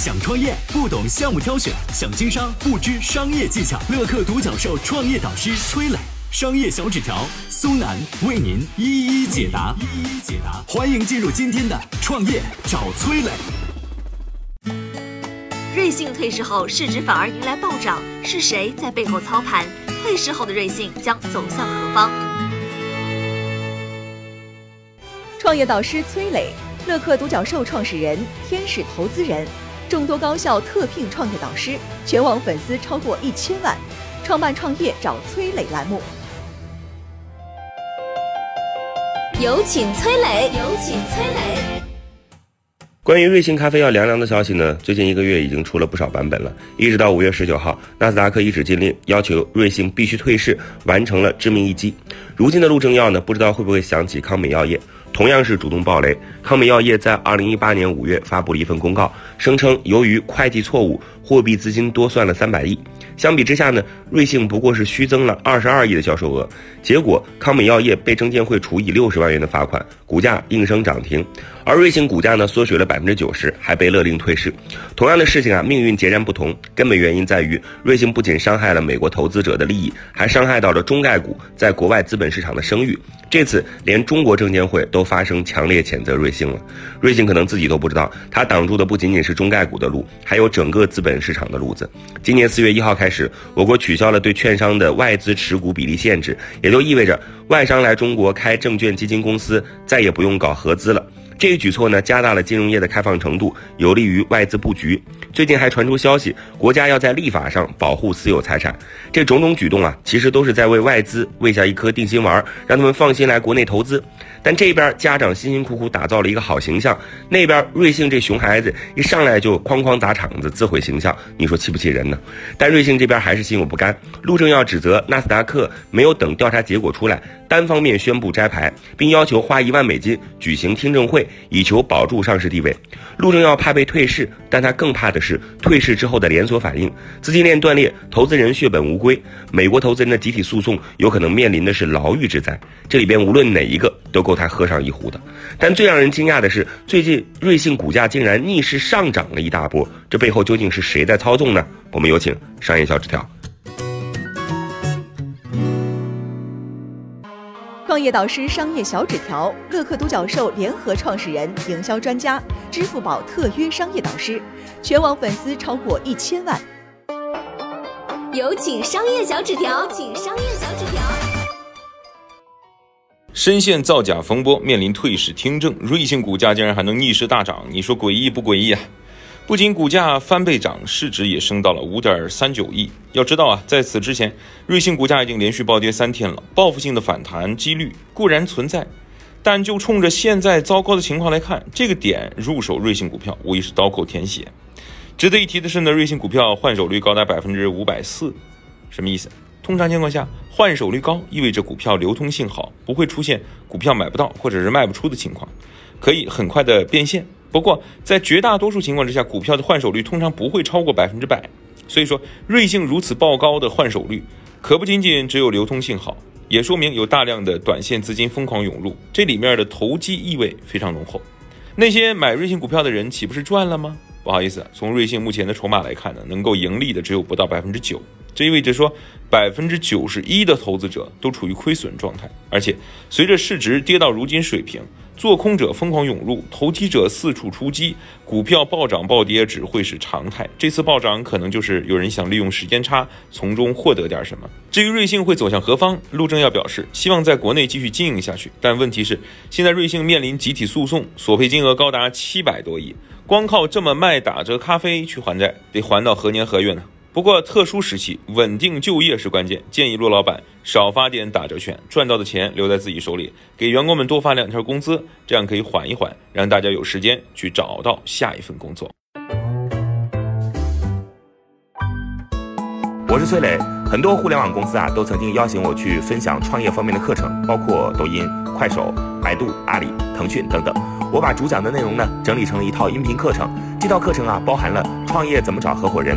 想创业不懂项目挑选，想经商不知商业技巧。乐客独角兽创业导师崔磊，商业小纸条苏南为您一一解答。一一解答，欢迎进入今天的创业找崔磊。瑞幸退市后市值反而迎来暴涨，是谁在背后操盘？退市后的瑞幸将走向何方？创业导师崔磊，乐客独角兽创始人，天使投资人，众多高校特聘创业导师，全网粉丝超过一千万，创办创业找崔磊栏目。有请崔磊，有请崔磊。关于瑞幸咖啡要凉凉的消息呢，最近一个月已经出了不少版本了，一直到五月十九号，纳斯达克一纸禁令要求瑞幸必须退市，完成了致命一击。如今的陆正耀呢，不知道会不会想起康美药业。同样是主动暴雷，康美药业在二零一八年五月发布了一份公告，声称由于会计错误，货币资金多算了三百亿。相比之下呢，瑞幸不过是虚增了二十二亿的销售额，结果康美药业被证监会处以六十万元的罚款，股价应声涨停，而瑞幸股价呢缩水了百分之九十，还被勒令退市。同样的事情啊，命运截然不同，根本原因在于瑞幸不仅伤害了美国投资者的利益，还伤害到了中概股在国外资本市场的声誉。这次连中国证监会都发声强烈谴责瑞幸了，瑞幸可能自己都不知道，它挡住的不仅仅是中概股的路，还有整个资本市场的路子。今年四月一号开始，我国取消了对券商的外资持股比例限制，也就意味着外商来中国开证券基金公司再也不用搞合资了。这一举措呢，加大了金融业的开放程度，有利于外资布局。最近还传出消息，国家要在立法上保护私有财产。这种种举动啊，其实都是在为外资喂下一颗定心丸，让他们放心来国内投资。但这边家长辛辛苦苦打造了一个好形象，那边瑞幸这熊孩子一上来就哐哐砸场子，自毁形象，你说气不气人呢？但瑞幸这边还是心有不甘，陆正耀指责纳斯达克没有等调查结果出来，单方面宣布摘牌，并要求花一万美金举行听证会，以求保住上市地位。陆正耀怕被退市，但他更怕的是退市之后的连锁反应，资金链断裂，投资人血本无归，美国投资人的集体诉讼有可能面临的是牢狱之灾。这里边无论哪一个都够他喝上一壶的。但最让人惊讶的是，最近瑞幸股价竟然逆势上涨了一大波，这背后究竟是谁在操纵呢？我们有请商业小纸条。创业导师商业小纸条，乐客独角兽联合创始人、营销专家，支付宝特约商业导师，全网粉丝超过一千万。有请商业小纸条，请商业小纸条。深陷造假风波，面临退市听证，瑞幸股价竟然还能逆势大涨，你说诡异不诡异啊？不仅股价翻倍涨，市值也升到了五点三九亿。要知道啊，在此之前，瑞幸股价已经连续暴跌三天了，报复性的反弹几率固然存在，但就冲着现在糟糕的情况来看，这个点入手瑞幸股票无疑是刀口舔血。值得一提的是呢，瑞幸股票换手率高达百分之五百四，什么意思？通常情况下，换手率高意味着股票流通性好，不会出现股票买不到或者是卖不出的情况，可以很快的变现。不过，在绝大多数情况之下，股票的换手率通常不会超过百分之百。所以说，瑞幸如此爆高的换手率，可不仅仅只有流通性好，也说明有大量的短线资金疯狂涌入，这里面的投机意味非常浓厚。那些买瑞幸股票的人岂不是赚了吗？不好意思，从瑞幸目前的筹码来看呢，能够盈利的只有不到百分之九，这意味着说百分之九十一的投资者都处于亏损状态，而且随着市值跌到如今水平。做空者疯狂涌入，投机者四处出击，股票暴涨暴跌只会是常态。这次暴涨可能就是有人想利用时间差从中获得点什么。至于瑞幸会走向何方，陆正耀表示希望在国内继续经营下去。但问题是，现在瑞幸面临集体诉讼，索赔金额高达七百多亿，光靠这么卖打折咖啡去还债，得还到何年何月呢？不过，特殊时期稳定就业是关键。建议陆老板少发点打折券，赚到的钱留在自己手里，给员工们多发两天工资，这样可以缓一缓，让大家有时间去找到下一份工作。我是崔磊，很多互联网公司啊都曾经邀请我去分享创业方面的课程，包括抖音、快手、百度、阿里、腾讯等等。我把主讲的内容呢整理成了一套音频课程，这套课程啊包含了创业怎么找合伙人、